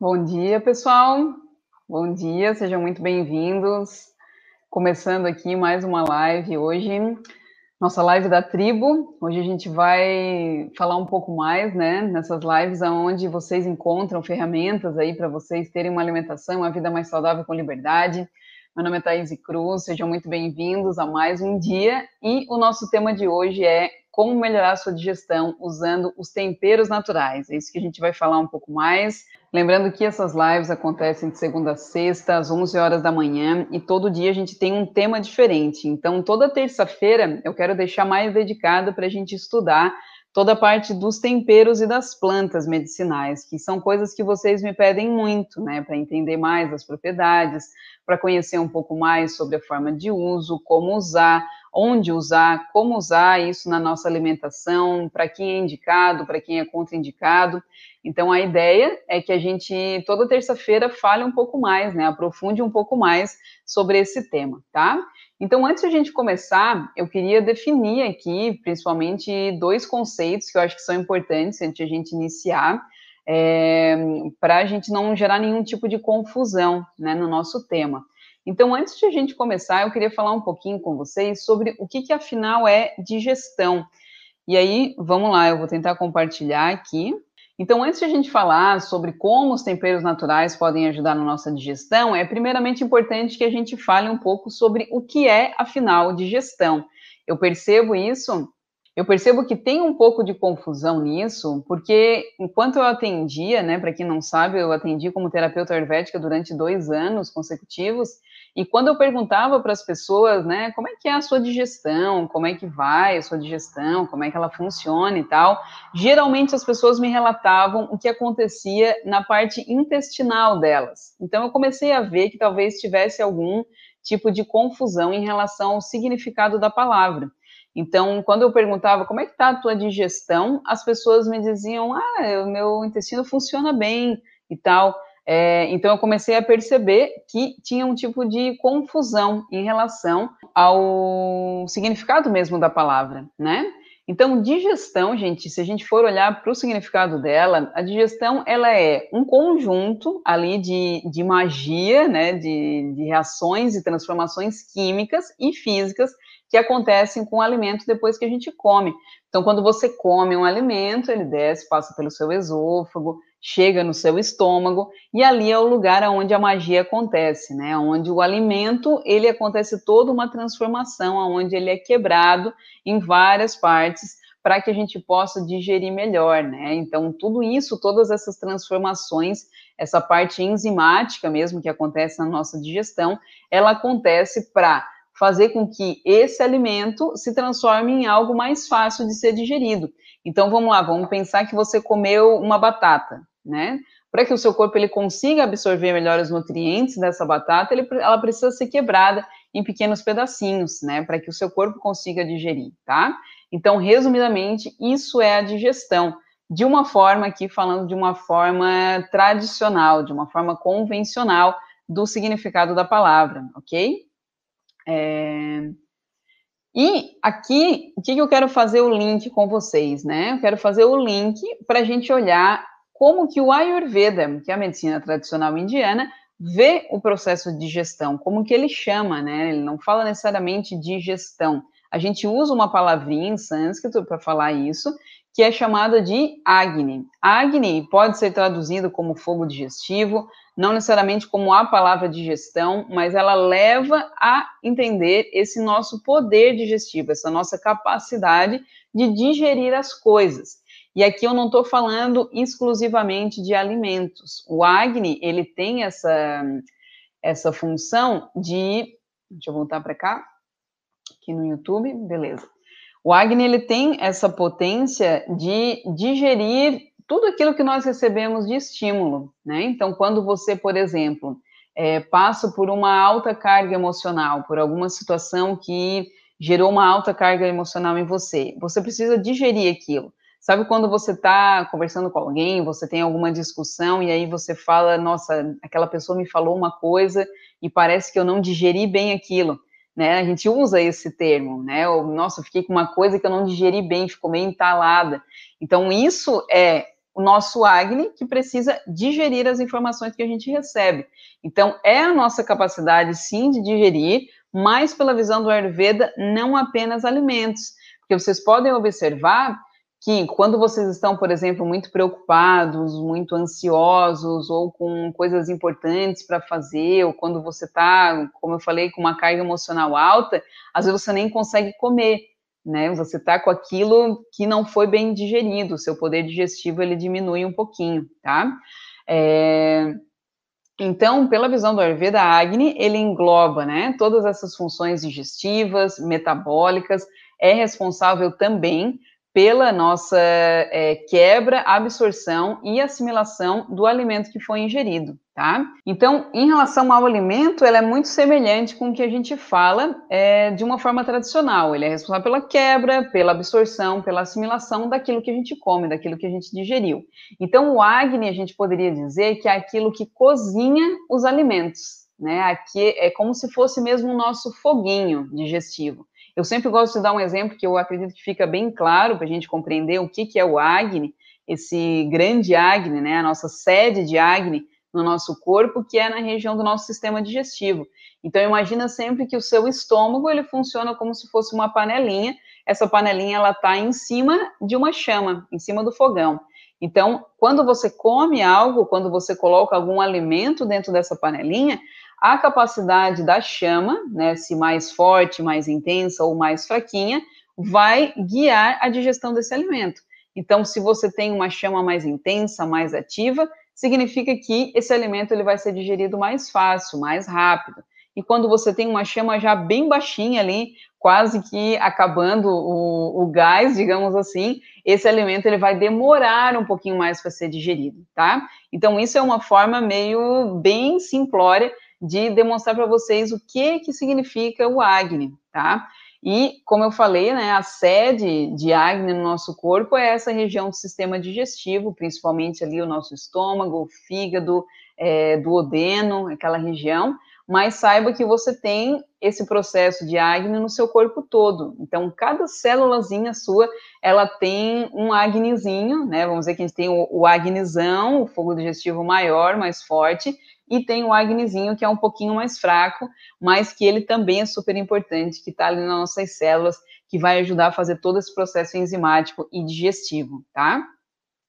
Bom dia, pessoal. Bom dia, sejam muito bem-vindos. Começando aqui mais uma live hoje, nossa live da tribo. Hoje a gente vai falar um pouco mais, né, nessas lives aonde vocês encontram ferramentas aí para vocês terem uma alimentação, uma vida mais saudável com liberdade. Meu nome é Thaís Cruz, sejam muito bem-vindos a mais um dia e o nosso tema de hoje é como melhorar a sua digestão usando os temperos naturais. É isso que a gente vai falar um pouco mais. Lembrando que essas lives acontecem de segunda a sexta, às 11 horas da manhã, e todo dia a gente tem um tema diferente. Então, toda terça-feira eu quero deixar mais dedicado para a gente estudar toda a parte dos temperos e das plantas medicinais, que são coisas que vocês me pedem muito, né, para entender mais as propriedades, para conhecer um pouco mais sobre a forma de uso, como usar, onde usar, como usar isso na nossa alimentação, para quem é indicado, para quem é contraindicado. Então, a ideia é que a gente, toda terça-feira, fale um pouco mais, né, aprofunde um pouco mais sobre esse tema, tá? Então, antes de a gente começar, eu queria definir aqui, principalmente, dois conceitos que eu acho que são importantes antes de a gente iniciar, é, para a gente não gerar nenhum tipo de confusão né, no nosso tema. Então, antes de a gente começar, eu queria falar um pouquinho com vocês sobre o que, que afinal é digestão. E aí, vamos lá, eu vou tentar compartilhar aqui. Então, antes de a gente falar sobre como os temperos naturais podem ajudar na nossa digestão, é primeiramente importante que a gente fale um pouco sobre o que é, afinal, digestão. Eu percebo isso eu percebo que tem um pouco de confusão nisso, porque enquanto eu atendia, né, para quem não sabe, eu atendi como terapeuta ayurvédica durante dois anos consecutivos, e quando eu perguntava para as pessoas, né, como é que é a sua digestão, como é que vai a sua digestão, como é que ela funciona e tal, geralmente as pessoas me relatavam o que acontecia na parte intestinal delas. Então eu comecei a ver que talvez tivesse algum tipo de confusão em relação ao significado da palavra. Então, quando eu perguntava como é que está a tua digestão, as pessoas me diziam, ah, o meu intestino funciona bem e tal. É, então, eu comecei a perceber que tinha um tipo de confusão em relação ao significado mesmo da palavra, né? Então, digestão, gente, se a gente for olhar para o significado dela, a digestão ela é um conjunto ali de, de magia, né, de, de reações e transformações químicas e físicas que acontecem com o alimento depois que a gente come. Então, quando você come um alimento, ele desce, passa pelo seu esôfago, chega no seu estômago, e ali é o lugar onde a magia acontece, né? Onde o alimento, ele acontece toda uma transformação, onde ele é quebrado em várias partes para que a gente possa digerir melhor, né? Então, tudo isso, todas essas transformações, essa parte enzimática mesmo que acontece na nossa digestão, ela acontece para fazer com que esse alimento se transforme em algo mais fácil de ser digerido. Então vamos lá, vamos pensar que você comeu uma batata, né? Para que o seu corpo ele consiga absorver melhor os nutrientes dessa batata, ele, ela precisa ser quebrada em pequenos pedacinhos, né? Para que o seu corpo consiga digerir, tá? Então, resumidamente, isso é a digestão. De uma forma aqui, falando de uma forma tradicional, de uma forma convencional do significado da palavra, ok? É... E aqui, o que, eu quero fazer o link com vocês, né? Eu quero fazer o link para a gente olhar como que o Ayurveda, que é a medicina tradicional indiana, vê o processo de digestão, como que ele chama, né? Ele não fala necessariamente digestão. A gente usa uma palavrinha em sânscrito para falar isso, que é chamada de Agni. Agni pode ser traduzido como fogo digestivo, não necessariamente como a palavra digestão, mas ela leva a entender esse nosso poder digestivo, essa nossa capacidade de digerir as coisas. E aqui eu não estou falando exclusivamente de alimentos. O Agni, ele tem essa, essa função de. Deixa eu voltar para cá, aqui no YouTube, beleza. O Agni, ele tem essa potência de digerir tudo aquilo que nós recebemos de estímulo, né? Então, quando você, por exemplo, é, passa por uma alta carga emocional, por alguma situação que gerou uma alta carga emocional em você, você precisa digerir aquilo. Sabe quando você está conversando com alguém, você tem alguma discussão e aí você fala, nossa, aquela pessoa me falou uma coisa e parece que eu não digeri bem aquilo, né? A gente usa esse termo, né? Ou, nossa, fiquei com uma coisa que eu não digeri bem, ficou meio entalada. Então, isso é o nosso Agni, que precisa digerir as informações que a gente recebe. Então, é a nossa capacidade, sim, de digerir, mas pela visão do Ayurveda, não apenas alimentos. Porque vocês podem observar que quando vocês estão, por exemplo, muito preocupados, muito ansiosos ou com coisas importantes para fazer, ou quando você está, como eu falei, com uma carga emocional alta, às vezes você nem consegue comer, né? Você está com aquilo que não foi bem digerido, o seu poder digestivo ele diminui um pouquinho, tá? É... Então, pela visão do Ayurveda, Agni, ele engloba, né, todas essas funções digestivas, metabólicas, é responsável também pela nossa é, quebra, absorção e assimilação do alimento que foi ingerido, tá? Então, em relação ao alimento, ela é muito semelhante com o que a gente fala é, de uma forma tradicional. Ele é responsável pela quebra, pela absorção, pela assimilação daquilo que a gente come, daquilo que a gente digeriu. Então, o Agni, a gente poderia dizer que é aquilo que cozinha os alimentos, né? Aqui é como se fosse mesmo o nosso foguinho digestivo. Eu sempre gosto de dar um exemplo que eu acredito que fica bem claro para a gente compreender o que, que é o Agni, esse grande Agni, né, a nossa sede de Agni no nosso corpo, que é na região do nosso sistema digestivo. Então, imagina sempre que o seu estômago, ele funciona como se fosse uma panelinha, essa panelinha, ela está em cima de uma chama, em cima do fogão. Então, quando você come algo, quando você coloca algum alimento dentro dessa panelinha, a capacidade da chama, né, se mais forte, mais intensa ou mais fraquinha, vai guiar a digestão desse alimento. Então, se você tem uma chama mais intensa, mais ativa, significa que esse alimento ele vai ser digerido mais fácil, mais rápido. E quando você tem uma chama já bem baixinha ali, quase que acabando o, o gás, digamos assim, esse alimento ele vai demorar um pouquinho mais para ser digerido, tá? Então, isso é uma forma meio bem simplória de demonstrar para vocês o que que significa o Agni, tá? E, como eu falei, né, a sede de Agni no nosso corpo é essa região do sistema digestivo, principalmente ali o nosso estômago, o fígado, é, do odeno, aquela região, mas saiba que você tem esse processo de Agni no seu corpo todo. Então, cada célulazinha sua, ela tem um Agnizinho, né? Vamos dizer que a gente tem o, o Agnizão, o fogo digestivo maior, mais forte, e tem o Agnizinho, que é um pouquinho mais fraco, mas que ele também é super importante, que está ali nas nossas células, que vai ajudar a fazer todo esse processo enzimático e digestivo, tá?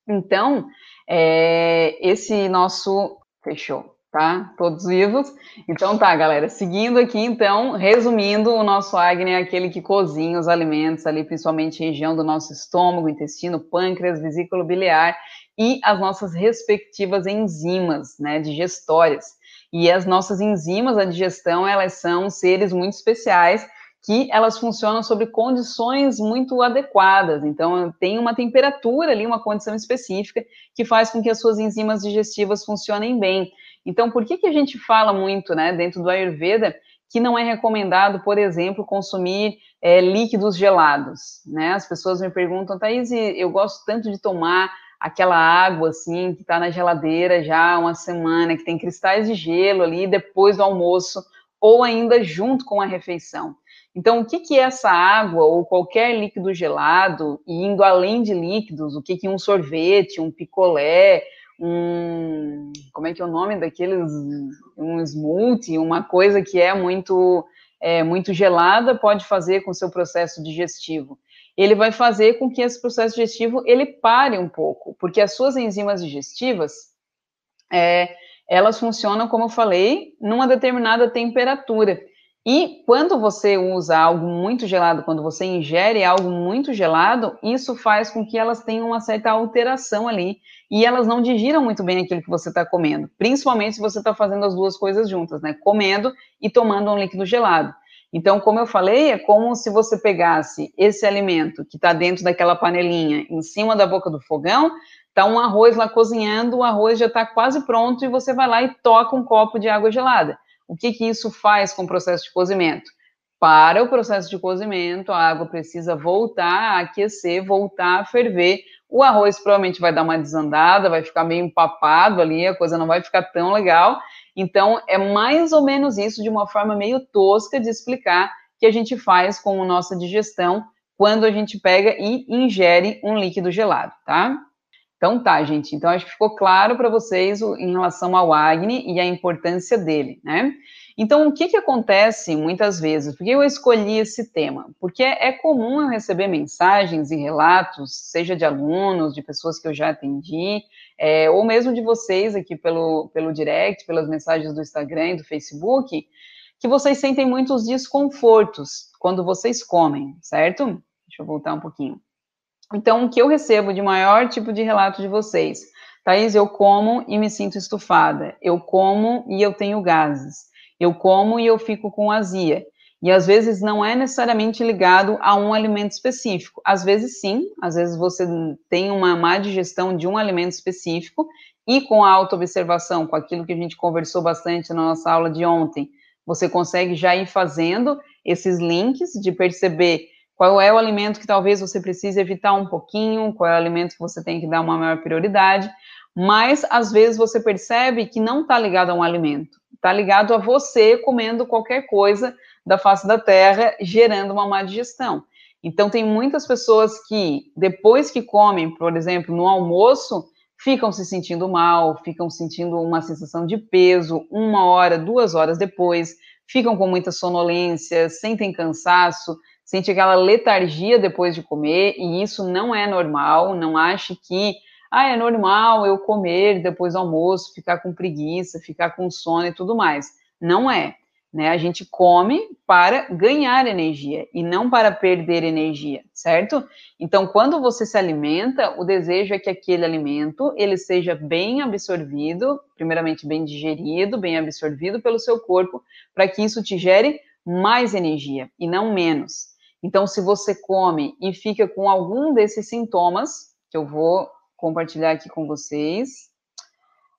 Então, é, esse nosso. Fechou, tá? Todos vivos. Então tá, galera. Seguindo aqui, então, resumindo, o nosso Agni é aquele que cozinha os alimentos ali, principalmente região do nosso estômago, intestino, pâncreas, vesículo biliar e as nossas respectivas enzimas, né, digestórias. E as nossas enzimas da digestão, elas são seres muito especiais que elas funcionam sobre condições muito adequadas. Então, tem uma temperatura ali, uma condição específica que faz com que as suas enzimas digestivas funcionem bem. Então, por que, que a gente fala muito, né, dentro do Ayurveda, que não é recomendado, por exemplo, consumir é, líquidos gelados, né? As pessoas me perguntam, Thaís, eu gosto tanto de tomar aquela água assim que está na geladeira já há uma semana, que tem cristais de gelo ali depois do almoço ou ainda junto com a refeição. Então, o que, que é essa água ou qualquer líquido gelado, e indo além de líquidos, o que, que um sorvete, um picolé, um. Como é que é o nome daqueles? Um smoothie, uma coisa que é muito, é, muito gelada, pode fazer com o seu processo digestivo ele vai fazer com que esse processo digestivo ele pare um pouco, porque as suas enzimas digestivas, é, elas funcionam, como eu falei, numa determinada temperatura. E quando você usa algo muito gelado, quando você ingere algo muito gelado, isso faz com que elas tenham uma certa alteração ali e elas não digiram muito bem aquilo que você está comendo, principalmente se você está fazendo as duas coisas juntas, né? Comendo e tomando um líquido gelado. Então, como eu falei, é como se você pegasse esse alimento que está dentro daquela panelinha, em cima da boca do fogão, está um arroz lá cozinhando, o arroz já está quase pronto e você vai lá e toca um copo de água gelada. O que, que isso faz com o processo de cozimento? Para o processo de cozimento, a água precisa voltar a aquecer, voltar a ferver. O arroz provavelmente vai dar uma desandada, vai ficar meio empapado ali, a coisa não vai ficar tão legal. Então, é mais ou menos isso, de uma forma meio tosca de explicar, que a gente faz com a nossa digestão quando a gente pega e ingere um líquido gelado, tá? Então tá, gente. Então acho que ficou claro para vocês em relação ao Agni e a importância dele, né? Então o que que acontece muitas vezes? Por que eu escolhi esse tema? Porque é, é comum eu receber mensagens e relatos, seja de alunos, de pessoas que eu já atendi, é, ou mesmo de vocês aqui pelo, pelo direct, pelas mensagens do Instagram e do Facebook, que vocês sentem muitos desconfortos quando vocês comem, certo? Deixa eu voltar um pouquinho. Então, o que eu recebo de maior tipo de relato de vocês? Thaís, eu como e me sinto estufada. Eu como e eu tenho gases. Eu como e eu fico com azia. E às vezes não é necessariamente ligado a um alimento específico. Às vezes sim, às vezes você tem uma má digestão de um alimento específico e com a autoobservação, com aquilo que a gente conversou bastante na nossa aula de ontem, você consegue já ir fazendo esses links de perceber qual é o alimento que talvez você precise evitar um pouquinho, qual é o alimento que você tem que dar uma maior prioridade, mas às vezes você percebe que não está ligado a um alimento, está ligado a você comendo qualquer coisa da face da terra, gerando uma má digestão. Então, tem muitas pessoas que, depois que comem, por exemplo, no almoço, ficam se sentindo mal, ficam sentindo uma sensação de peso uma hora, duas horas depois, ficam com muita sonolência, sentem cansaço, sente aquela letargia depois de comer, e isso não é normal, não ache que ah, é normal eu comer depois do almoço, ficar com preguiça, ficar com sono e tudo mais. Não é. Né? A gente come para ganhar energia e não para perder energia, certo? Então, quando você se alimenta, o desejo é que aquele alimento ele seja bem absorvido, primeiramente bem digerido, bem absorvido pelo seu corpo, para que isso te gere mais energia e não menos. Então, se você come e fica com algum desses sintomas, que eu vou compartilhar aqui com vocês,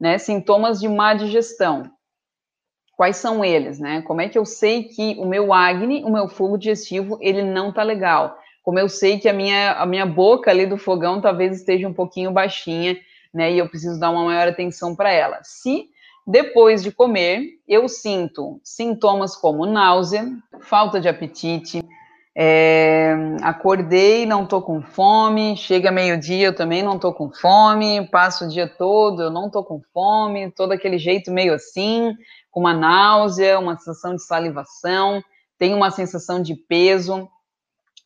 né? Sintomas de má digestão. Quais são eles, né? Como é que eu sei que o meu acne, o meu fogo digestivo, ele não tá legal? Como eu sei que a minha, a minha boca ali do fogão talvez esteja um pouquinho baixinha, né? E eu preciso dar uma maior atenção para ela. Se depois de comer eu sinto sintomas como náusea, falta de apetite, é, acordei, não tô com fome, chega meio-dia, eu também não tô com fome, passo o dia todo, eu não tô com fome, todo aquele jeito meio assim, com uma náusea, uma sensação de salivação, tenho uma sensação de peso,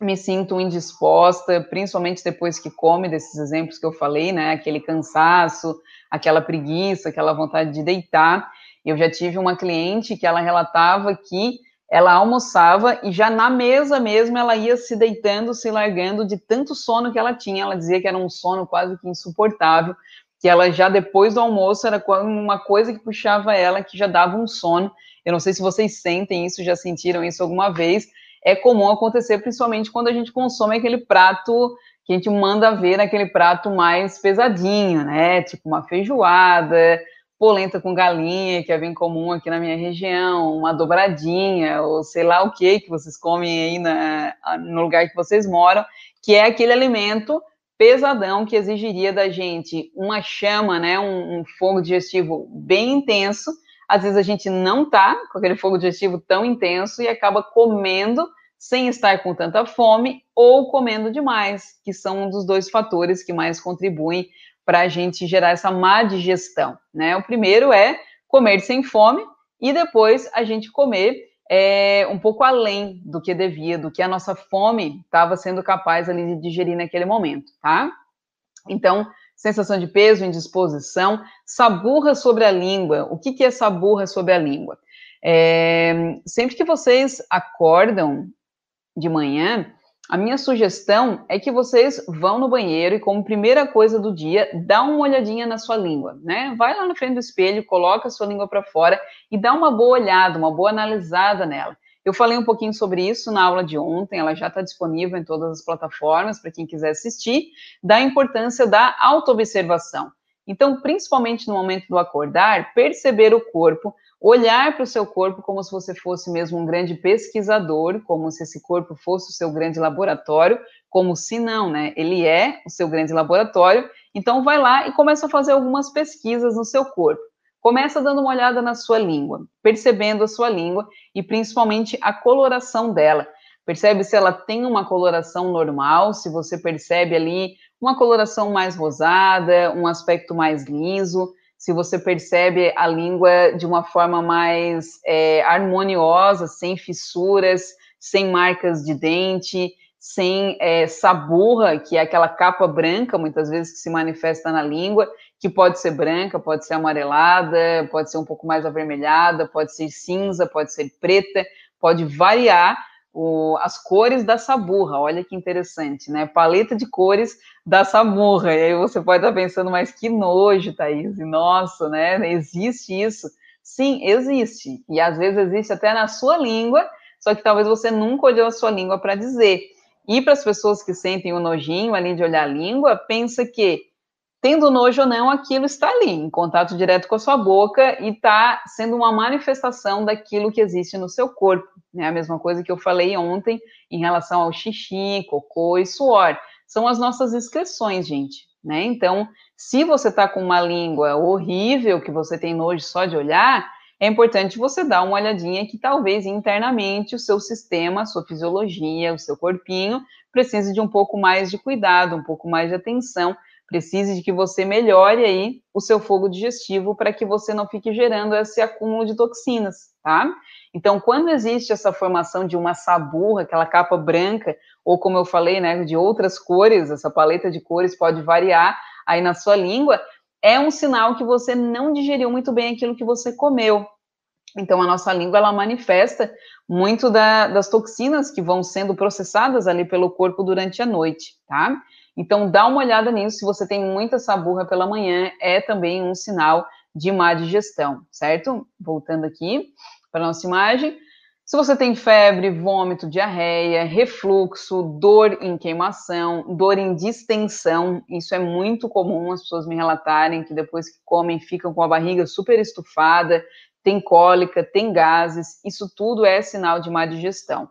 me sinto indisposta, principalmente depois que come, desses exemplos que eu falei, né? Aquele cansaço, aquela preguiça, aquela vontade de deitar. Eu já tive uma cliente que ela relatava que ela almoçava e já na mesa mesmo ela ia se deitando, se largando de tanto sono que ela tinha. Ela dizia que era um sono quase que insuportável, que ela já depois do almoço era uma coisa que puxava ela, que já dava um sono. Eu não sei se vocês sentem isso, já sentiram isso alguma vez. É comum acontecer, principalmente quando a gente consome aquele prato que a gente manda ver, aquele prato mais pesadinho, né? Tipo uma feijoada, polenta com galinha, que é bem comum aqui na minha região, uma dobradinha, ou sei lá o que que vocês comem aí na, no lugar que vocês moram, que é aquele alimento pesadão que exigiria da gente uma chama, né, um, um fogo digestivo bem intenso. Às vezes a gente não tá com aquele fogo digestivo tão intenso e acaba comendo sem estar com tanta fome ou comendo demais, que são um dos dois fatores que mais contribuem para a gente gerar essa má digestão, né? O primeiro é comer sem fome e depois a gente comer é, um pouco além do que devia, do que a nossa fome estava sendo capaz ali de digerir naquele momento, tá? Então, sensação de peso, indisposição, saburra sobre a língua. O que, que é saburra sobre a língua? É, sempre que vocês acordam de manhã, a minha sugestão é que vocês vão no banheiro e, como primeira coisa do dia, dá uma olhadinha na sua língua, né? Vai lá na frente do espelho, coloca a sua língua para fora e dá uma boa olhada, uma boa analisada nela. Eu falei um pouquinho sobre isso na aula de ontem, ela já está disponível em todas as plataformas para quem quiser assistir, da importância da autoobservação. Então, principalmente no momento do acordar, perceber o corpo, olhar para o seu corpo como se você fosse mesmo um grande pesquisador, como se esse corpo fosse o seu grande laboratório, como se não, né? Ele é o seu grande laboratório. Então vai lá e começa a fazer algumas pesquisas no seu corpo. Começa dando uma olhada na sua língua, percebendo a sua língua e principalmente a coloração dela. Percebe se ela tem uma coloração normal, se você percebe ali uma coloração mais rosada, um aspecto mais liso, se você percebe a língua de uma forma mais é, harmoniosa, sem fissuras, sem marcas de dente, sem é, saburra, que é aquela capa branca, muitas vezes, que se manifesta na língua, que pode ser branca, pode ser amarelada, pode ser um pouco mais avermelhada, pode ser cinza, pode ser preta, pode variar o, as cores da saburra. Olha que interessante, né? Paleta de cores da saburra. E aí você pode estar pensando, mas que nojo, Thaís. Nossa, né? Existe isso? Sim, existe. E às vezes existe até na sua língua, só que talvez você nunca olhou a sua língua para dizer. E para as pessoas que sentem o nojinho ali de olhar a língua, pensa que tendo nojo ou não, aquilo está ali, em contato direto com a sua boca e está sendo uma manifestação daquilo que existe no seu corpo. Né? A mesma coisa que eu falei ontem em relação ao xixi, cocô e suor. São as nossas excreções, gente. Né? Então, se você está com uma língua horrível, que você tem nojo só de olhar, é importante você dar uma olhadinha que talvez internamente o seu sistema, a sua fisiologia, o seu corpinho precise de um pouco mais de cuidado, um pouco mais de atenção precise de que você melhore aí o seu fogo digestivo para que você não fique gerando esse acúmulo de toxinas, tá? Então, quando existe essa formação de uma saburra, aquela capa branca, ou como eu falei, né, de outras cores, essa paleta de cores pode variar aí na sua língua, é um sinal que você não digeriu muito bem aquilo que você comeu. Então, a nossa língua, ela manifesta muito da, das toxinas que vão sendo processadas ali pelo corpo durante a noite, tá? Então, dá uma olhada nisso. Se você tem muita saburra pela manhã, é também um sinal de má digestão, certo? Voltando aqui para nossa imagem. Se você tem febre, vômito, diarreia, refluxo, dor em queimação, dor em distensão, isso é muito comum as pessoas me relatarem que depois que comem ficam com a barriga super estufada, tem cólica, tem gases, isso tudo é sinal de má digestão.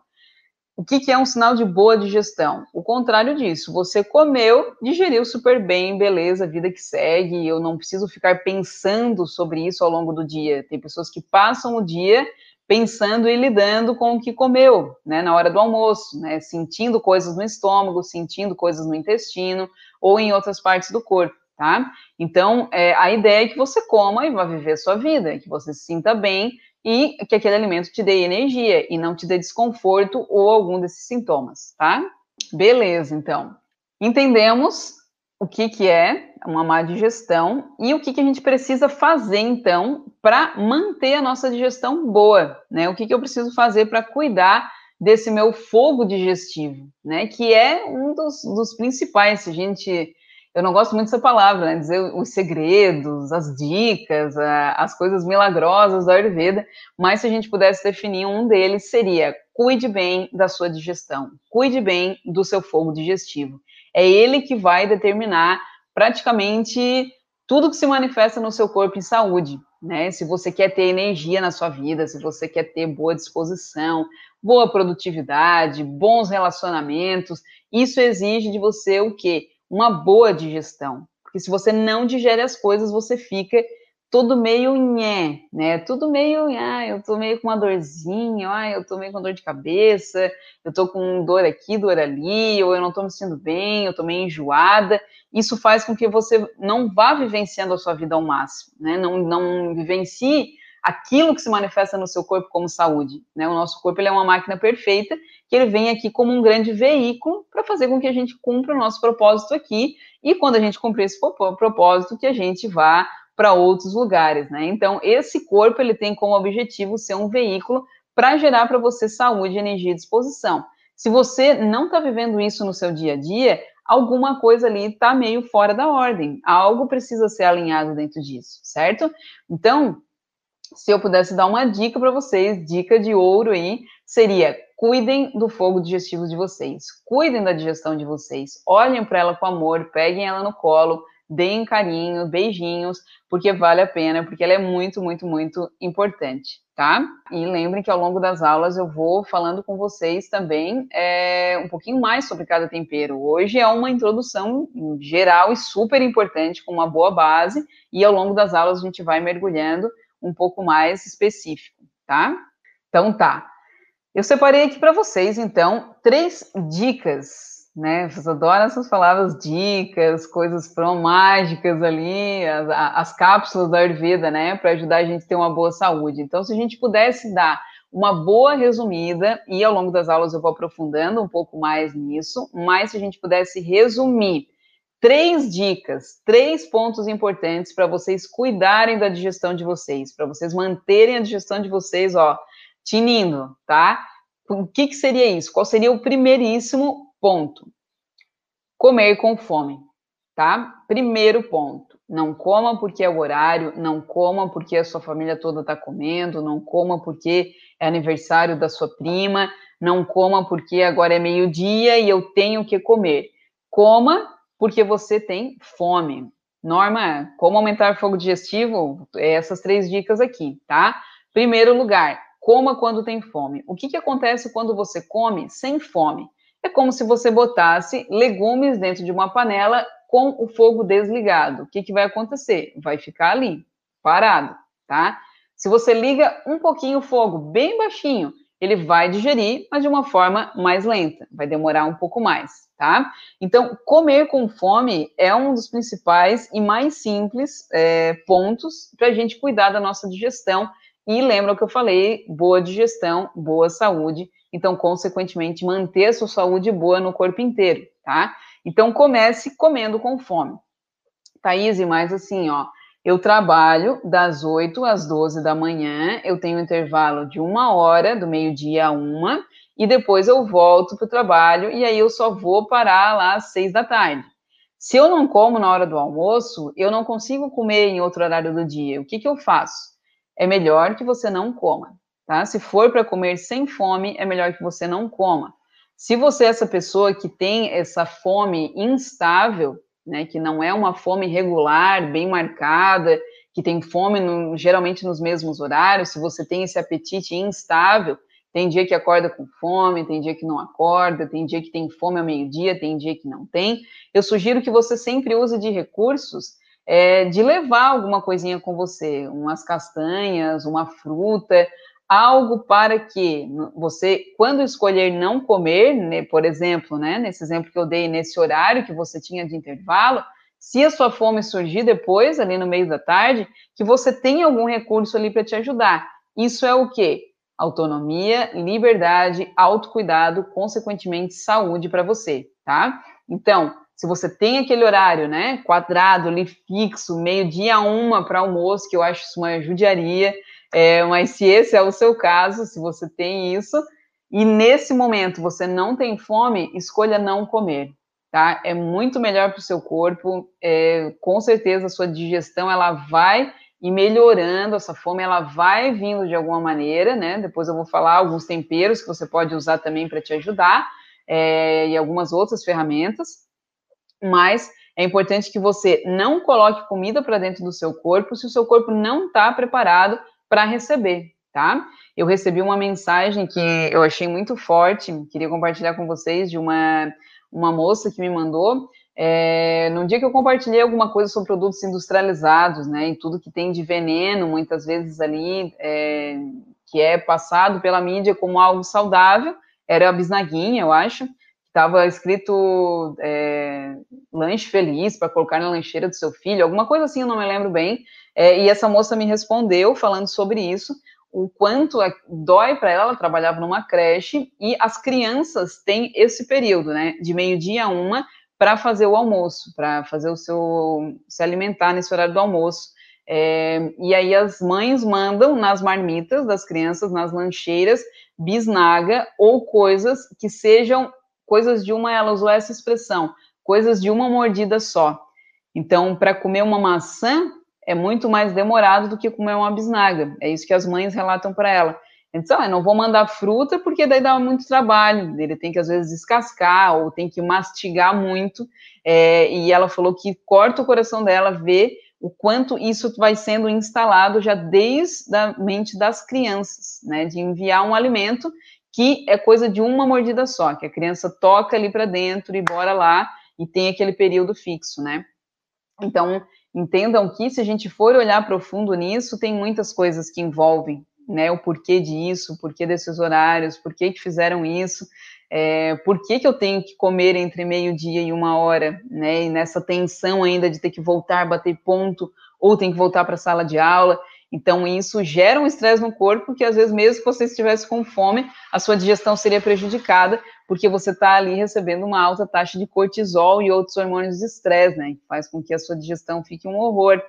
O que, que, é um sinal de boa digestão? O contrário disso, você comeu, digeriu super bem, beleza, vida que segue, eu não preciso ficar pensando sobre isso ao longo do dia. Tem pessoas que passam o dia pensando e lidando com o que comeu, né, na hora do almoço, né, sentindo coisas no estômago, sentindo coisas no intestino ou em outras partes do corpo, tá? Então, é, a ideia é que você coma e vá viver sua vida, que você se sinta bem e que aquele alimento te dê energia e não te dê desconforto ou algum desses sintomas, tá? Beleza, então. Entendemos o que, que é uma má digestão e o que, que a gente precisa fazer, então, para manter a nossa digestão boa, né? O que, que eu preciso fazer para cuidar desse meu fogo digestivo, né? Que é um dos, dos principais, se a gente eu não gosto muito dessa palavra, né? Dizer os segredos, as dicas, as coisas milagrosas do Ayurveda, mas se a gente pudesse definir um deles, seria cuide bem da sua digestão, cuide bem do seu fogo digestivo. É ele que vai determinar praticamente tudo que se manifesta no seu corpo em saúde, né? Se você quer ter energia na sua vida, se você quer ter boa disposição, boa produtividade, bons relacionamentos, isso exige de você o quê? Uma boa digestão. Porque se você não digere as coisas, você fica tudo meio nhé, né? Tudo meio, ah, eu tô meio com uma dorzinha, ah, eu tô meio com dor de cabeça, eu tô com dor aqui, dor ali, ou eu não tô me sentindo bem, eu tô meio enjoada. Isso faz com que você não vá vivenciando a sua vida ao máximo, né? Não, não vivencie aquilo que se manifesta no seu corpo como saúde, né? O nosso corpo ele é uma máquina perfeita que ele vem aqui como um grande veículo para fazer com que a gente cumpra o nosso propósito aqui e quando a gente cumprir esse propósito que a gente vá para outros lugares, né? Então, esse corpo ele tem como objetivo ser um veículo para gerar para você saúde, energia e disposição. Se você não está vivendo isso no seu dia a dia, alguma coisa ali está meio fora da ordem. Algo precisa ser alinhado dentro disso, certo? Então, se eu pudesse dar uma dica para vocês, dica de ouro aí, seria cuidem do fogo digestivo de vocês, cuidem da digestão de vocês, olhem para ela com amor, peguem ela no colo, deem carinho, beijinhos, porque vale a pena, porque ela é muito, muito, muito importante, tá? E lembrem que ao longo das aulas eu vou falando com vocês também é, um pouquinho mais sobre cada tempero. Hoje é uma introdução geral e super importante, com uma boa base, e ao longo das aulas a gente vai mergulhando um pouco mais específico, tá? Então tá. Eu separei aqui para vocês, então, três dicas né? Vocês adoram essas palavras dicas, coisas mágicas ali, as, as cápsulas da Ayurveda, né? Para ajudar a gente a ter uma boa saúde. Então, se a gente pudesse dar uma boa resumida, e ao longo das aulas eu vou aprofundando um pouco mais nisso, mas se a gente pudesse resumir três dicas, três pontos importantes para vocês cuidarem da digestão de vocês, para vocês manterem a digestão de vocês, ó, tinindo, tá? O que, que seria isso? Qual seria o primeiríssimo ponto? Comer com fome, tá? Primeiro ponto. Não coma porque é o horário, não coma porque a sua família toda está comendo, não coma porque é aniversário da sua prima, não coma porque agora é meio-dia e eu tenho que comer. Coma porque você tem fome. Norma, como aumentar o fogo digestivo? É essas três dicas aqui, tá? Primeiro lugar, coma quando tem fome. O que, que acontece quando você come sem fome? É como se você botasse legumes dentro de uma panela com o fogo desligado. O que, que vai acontecer? Vai ficar ali, parado, tá? Se você liga um pouquinho o fogo, bem baixinho, ele vai digerir, mas de uma forma mais lenta, vai demorar um pouco mais, tá? Então, comer com fome é um dos principais e mais simples é, pontos para a gente cuidar da nossa digestão. E lembra o que eu falei: boa digestão, boa saúde. Então, consequentemente, manter a sua saúde boa no corpo inteiro, tá? Então, comece comendo com fome. Thaís, mais assim, ó, eu trabalho das 8 às 12 da manhã, eu tenho um intervalo de uma hora, do meio-dia a uma, e depois eu volto para o trabalho, e aí eu só vou parar lá às 6 da tarde. Se eu não como na hora do almoço, eu não consigo comer em outro horário do dia. O que, que eu faço? É melhor que você não coma, tá? Se for para comer sem fome, é melhor que você não coma. Se você é essa pessoa que tem essa fome instável, né, que não é uma fome regular, bem marcada, que tem fome no, geralmente nos mesmos horários, se você tem esse apetite instável, tem dia que acorda com fome, tem dia que não acorda, tem dia que tem fome ao meio-dia, tem dia que não tem. Eu sugiro que você sempre use de recursos é, de levar alguma coisinha com você, umas castanhas, uma fruta, algo para que você, quando escolher não comer, né, por exemplo, né, nesse exemplo que eu dei, nesse horário que você tinha de intervalo, se a sua fome surgir depois, ali no meio da tarde, que você tenha algum recurso ali para te ajudar. Isso é o quê? Autonomia, liberdade, autocuidado, consequentemente saúde para você, tá? Então, se você tem aquele horário, né, quadrado ali fixo, meio-dia uma para almoço, que eu acho isso uma judiaria, é, mas se esse é o seu caso, se você tem isso, e nesse momento você não tem fome, escolha não comer, tá? É muito melhor para o seu corpo, é, com certeza a sua digestão ela vai ir melhorando, essa fome ela vai vindo de alguma maneira, né? Depois eu vou falar alguns temperos que você pode usar também para te ajudar, é, e algumas outras ferramentas, mas é importante que você não coloque comida para dentro do seu corpo se o seu corpo não está preparado para receber, tá? Eu recebi uma mensagem que eu achei muito forte, queria compartilhar com vocês, de uma, uma moça que me mandou. É, no dia que eu compartilhei alguma coisa sobre produtos industrializados, né, e tudo que tem de veneno, muitas vezes ali, é, que é passado pela mídia como algo saudável, era a bisnaguinha, eu acho, estava escrito é, lanche feliz para colocar na lancheira do seu filho, alguma coisa assim, eu não me lembro bem. É, e essa moça me respondeu falando sobre isso, o quanto é, dói para ela, ela trabalhava numa creche e as crianças têm esse período, né, de meio-dia a uma, para fazer o almoço, para fazer o seu se alimentar nesse horário do almoço. É, e aí as mães mandam nas marmitas das crianças, nas lancheiras, bisnaga ou coisas que sejam coisas de uma, ela usou essa expressão, coisas de uma mordida só. Então, para comer uma maçã é muito mais demorado do que comer uma bisnaga. É isso que as mães relatam para ela. Então, eu não vou mandar fruta porque daí dá muito trabalho. Ele tem que às vezes descascar ou tem que mastigar muito. É, e ela falou que corta o coração dela ver o quanto isso vai sendo instalado já desde a mente das crianças, né? De enviar um alimento que é coisa de uma mordida só, que a criança toca ali para dentro e bora lá e tem aquele período fixo, né? Então, entendam que se a gente for olhar profundo nisso, tem muitas coisas que envolvem, né, o porquê disso, o porquê desses horários, por que fizeram isso, É, por que, que eu tenho que comer entre meio-dia e uma hora, né? E nessa tensão ainda de ter que voltar, bater ponto, ou tem que voltar para a sala de aula. Então, isso gera um estresse no corpo que, às vezes, mesmo que você estivesse com fome, a sua digestão seria prejudicada, porque você está ali recebendo uma alta taxa de cortisol e outros hormônios de estresse, né? Que faz com que a sua digestão fique um horror.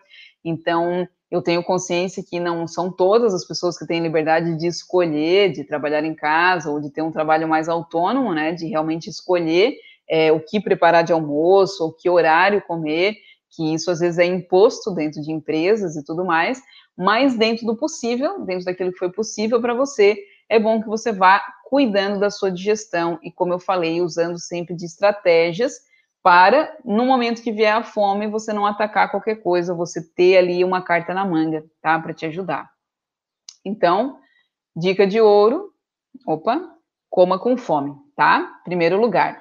Então, eu tenho consciência que não são todas as pessoas que têm liberdade de escolher, de trabalhar em casa ou de ter um trabalho mais autônomo, né, de realmente escolher é, o que preparar de almoço, ou que horário comer, que isso às vezes é imposto dentro de empresas e tudo mais, mas dentro do possível, dentro daquilo que foi possível para você, é bom que você vá cuidando da sua digestão e, como eu falei, usando sempre de estratégias para, no momento que vier a fome, você não atacar qualquer coisa, você ter ali uma carta na manga, tá? Para te ajudar. Então, dica de ouro, opa, coma com fome, tá? Primeiro lugar.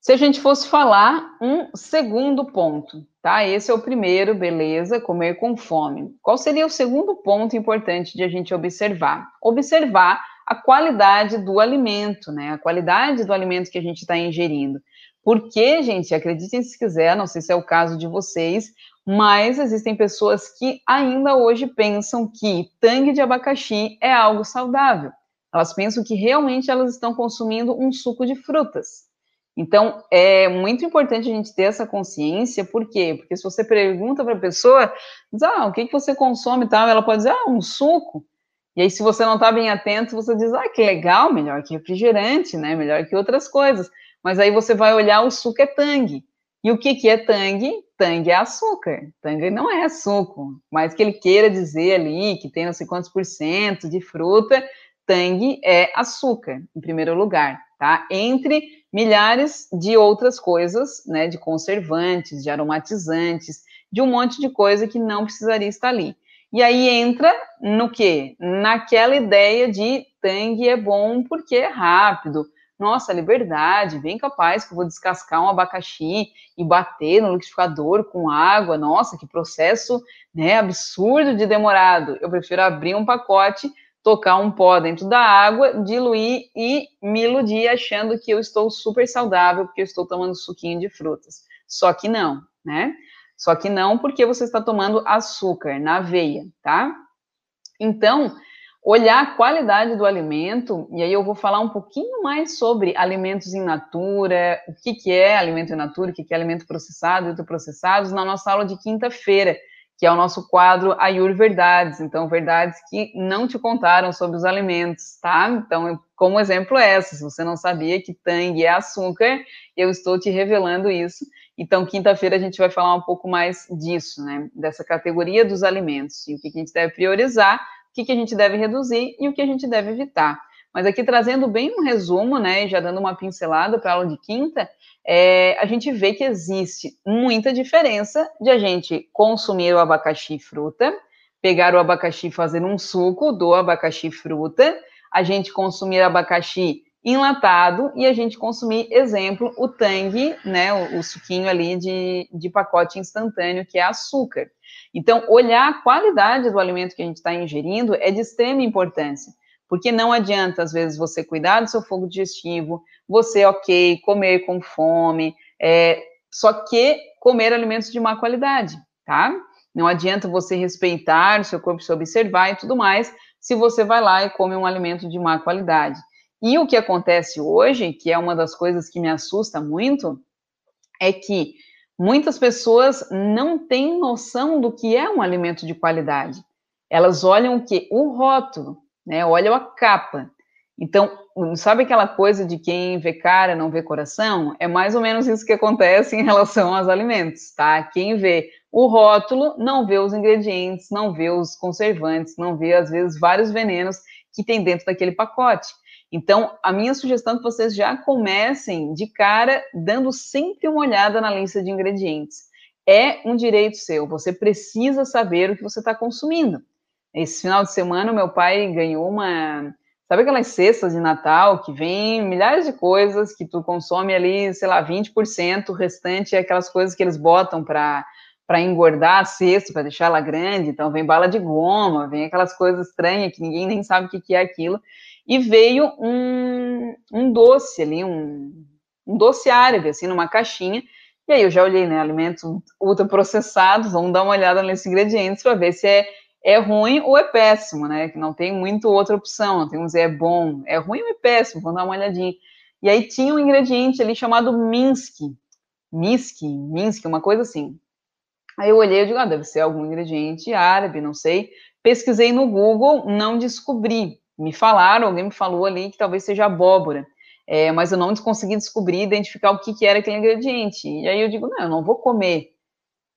Se a gente fosse falar um segundo ponto, tá? Esse é o primeiro, beleza, comer com fome. Qual seria o segundo ponto importante de a gente observar? Observar a qualidade do alimento, né? A qualidade do alimento que a gente está ingerindo. Porque, gente, acreditem se quiser, não sei se é o caso de vocês, mas existem pessoas que ainda hoje pensam que tangue de abacaxi é algo saudável. Elas pensam que realmente elas estão consumindo um suco de frutas. Então, é muito importante a gente ter essa consciência, por quê? Porque se você pergunta para a pessoa, diz, ah, o que, que você consome e tal, ela pode dizer, ah, um suco. E aí, se você não está bem atento, você diz, ah, que legal, melhor que refrigerante, né? Melhor que outras coisas. Mas aí você vai olhar, o suco é tangue. E o que, que é tangue? Tangue é açúcar. Tangue não é suco. Mas que ele queira dizer ali que tem não sei quantos por cento de fruta, tangue é açúcar, em primeiro lugar, tá? Entre milhares de outras coisas, né? De conservantes, de aromatizantes, de um monte de coisa que não precisaria estar ali. E aí entra no quê? Naquela ideia de tangue é bom porque é rápido, nossa, liberdade, bem capaz que eu vou descascar um abacaxi e bater no liquidificador com água, nossa, que processo, né, absurdo de demorado. Eu prefiro abrir um pacote, tocar um pó dentro da água, diluir e me iludir achando que eu estou super saudável porque eu estou tomando suquinho de frutas. Só que não, né? Só que não porque você está tomando açúcar na veia, tá? Então, olhar a qualidade do alimento, e aí eu vou falar um pouquinho mais sobre alimentos in natura, o que, que é alimento in natura, o que, que é alimento processado e ultraprocessados, na nossa aula de quinta-feira, que é o nosso quadro Ayur Verdades, então, verdades que não te contaram sobre os alimentos, tá? Então, como exemplo é essa, se você não sabia que tangue é açúcar, eu estou te revelando isso, então, quinta-feira a gente vai falar um pouco mais disso, né, dessa categoria dos alimentos, e o que, a gente deve priorizar o que a gente deve reduzir e o que a gente deve evitar. Mas aqui trazendo bem um resumo, né, já dando uma pincelada para a aula de quinta, é, a gente vê que existe muita diferença de a gente consumir o abacaxi fruta, pegar o abacaxi e fazer um suco do abacaxi fruta, a gente consumir abacaxi enlatado e a gente consumir, exemplo, o tangue, né, o, o suquinho ali de, de pacote instantâneo, que é açúcar. Então, olhar a qualidade do alimento que a gente está ingerindo é de extrema importância, porque não adianta, às vezes, você cuidar do seu fogo digestivo, você, ok, comer com fome, é, só que comer alimentos de má qualidade, tá? Não adianta você respeitar o seu corpo, se observar e tudo mais, se você vai lá e come um alimento de má qualidade. E o que acontece hoje, que é uma das coisas que me assusta muito, é que muitas pessoas não têm noção do que é um alimento de qualidade. Elas olham o que? O rótulo, né? Olham a capa. Então, sabe aquela coisa de quem vê cara não vê coração? É mais ou menos isso que acontece em relação aos alimentos, tá? Quem vê o rótulo não vê os ingredientes, não vê os conservantes, não vê, às vezes, vários venenos que tem dentro daquele pacote. Então, a minha sugestão é que vocês já comecem de cara dando sempre uma olhada na lista de ingredientes. É um direito seu, você precisa saber o que você está consumindo. Esse final de semana, meu pai ganhou uma. Sabe aquelas cestas de Natal que vem milhares de coisas que tu consome ali, sei lá, 20%, o restante é aquelas coisas que eles botam para para engordar a cesta, para deixar ela grande. Então, vem bala de goma, vem aquelas coisas estranhas que ninguém nem sabe o que, que é aquilo. e veio um, um doce ali, um, um doce árabe, assim, numa caixinha, e aí eu já olhei, né, alimentos ultraprocessados, vamos dar uma olhada nesses ingredientes para ver se é, é ruim ou é péssimo, né, que não tem muito outra opção, tem dizer é bom, é ruim ou é péssimo, vamos dar uma olhadinha. E aí tinha um ingrediente ali chamado Minsk, Minsk, Minsk, uma coisa assim. Aí eu olhei e digo, ah, deve ser algum ingrediente árabe, não sei. Pesquisei no Google, não descobri. Me falaram, alguém me falou ali que talvez seja abóbora é, mas eu não consegui descobrir, identificar o que, que era aquele ingrediente. E aí eu digo, não, eu não vou comer.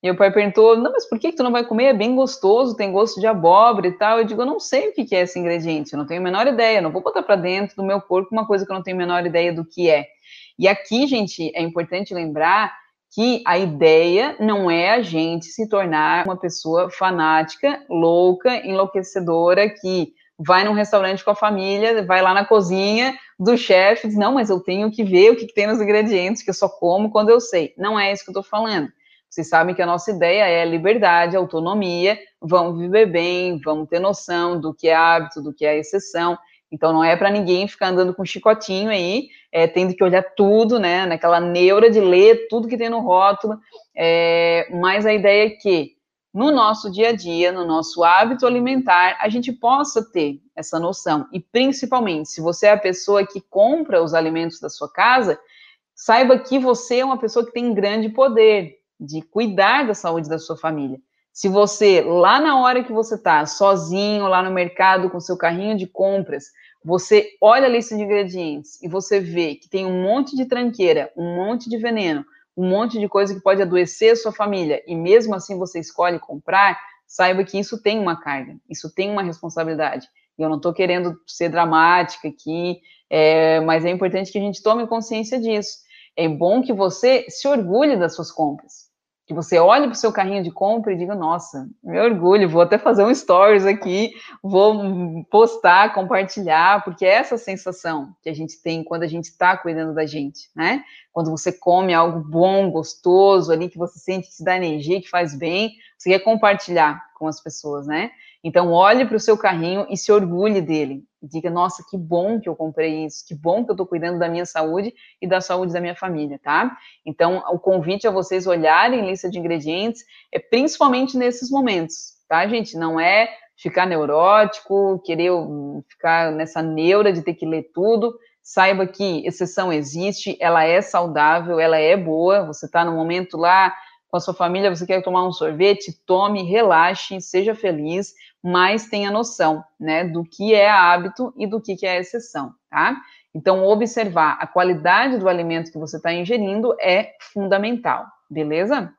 E o pai perguntou, não, mas por que, que tu não vai comer? É bem gostoso, tem gosto de abóbora e tal. Eu digo, eu não sei o que, que é esse ingrediente, eu não tenho a menor ideia, não vou botar para dentro do meu corpo uma coisa que eu não tenho a menor ideia do que é. E aqui, gente, é importante lembrar que a ideia não é a gente se tornar uma pessoa fanática, louca, enlouquecedora, que vai num restaurante com a família, vai lá na cozinha do chefe, diz, não, mas eu tenho que ver o que, que, tem nos ingredientes, que eu só como quando eu sei. Não é isso que eu estou falando. Vocês sabem que a nossa ideia é liberdade, autonomia, vamos viver bem, vamos ter noção do que é hábito, do que é exceção. Então não é para ninguém ficar andando com chicotinho aí, é, tendo que olhar tudo, né, naquela neura de ler tudo que tem no rótulo. É, mas a ideia é que no nosso dia a dia, no nosso hábito alimentar, a gente possa ter essa noção. E principalmente, se você é a pessoa que compra os alimentos da sua casa, saiba que você é uma pessoa que tem grande poder de cuidar da saúde da sua família. Se você, lá na hora que você está sozinho, lá no mercado, com seu carrinho de compras, você olha a lista de ingredientes e você vê que tem um monte de tranqueira, um monte de veneno, um monte de coisa que pode adoecer a sua família e mesmo assim você escolhe comprar, saiba que isso tem uma carga, isso tem uma responsabilidade. E eu não estou querendo ser dramática aqui, é, mas é importante que a gente tome consciência disso. É bom que você se orgulhe das suas compras que você olhe para o seu carrinho de compra e diga, nossa, meu orgulho, vou até fazer um stories aqui, vou postar, compartilhar, porque é essa sensação que a gente tem quando a gente está cuidando da gente, né? Quando você come algo bom, gostoso, ali que você sente que te dá energia, que faz bem, você quer compartilhar com as pessoas, né? Então, olhe para o seu carrinho e se orgulhe dele. Diga, nossa, que bom que eu comprei isso, que bom que eu estou cuidando da minha saúde e da saúde da minha família, tá? Então, o convite a vocês olharem lista de ingredientes é principalmente nesses momentos, tá, gente? Não é ficar neurótico, querer ficar nessa neura de ter que ler tudo. Saiba que exceção existe, ela é saudável, ela é boa. Você está no momento lá com a sua família, você quer tomar um sorvete, tome, relaxe, seja feliz, mas tenha noção, né, do que é hábito e do que, é exceção, tá? Então, observar a qualidade do alimento que você está ingerindo é fundamental, beleza?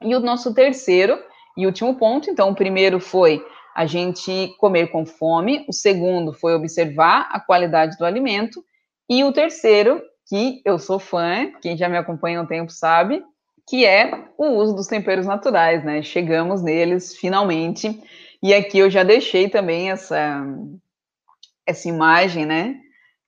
E o nosso terceiro e último ponto, então, o primeiro foi a gente comer com fome, o segundo foi observar a qualidade do alimento, e o terceiro, que eu sou fã, quem já me acompanha há um tempo sabe, que é o uso dos temperos naturais, né? Chegamos neles finalmente. E aqui eu já deixei também essa, essa imagem, né?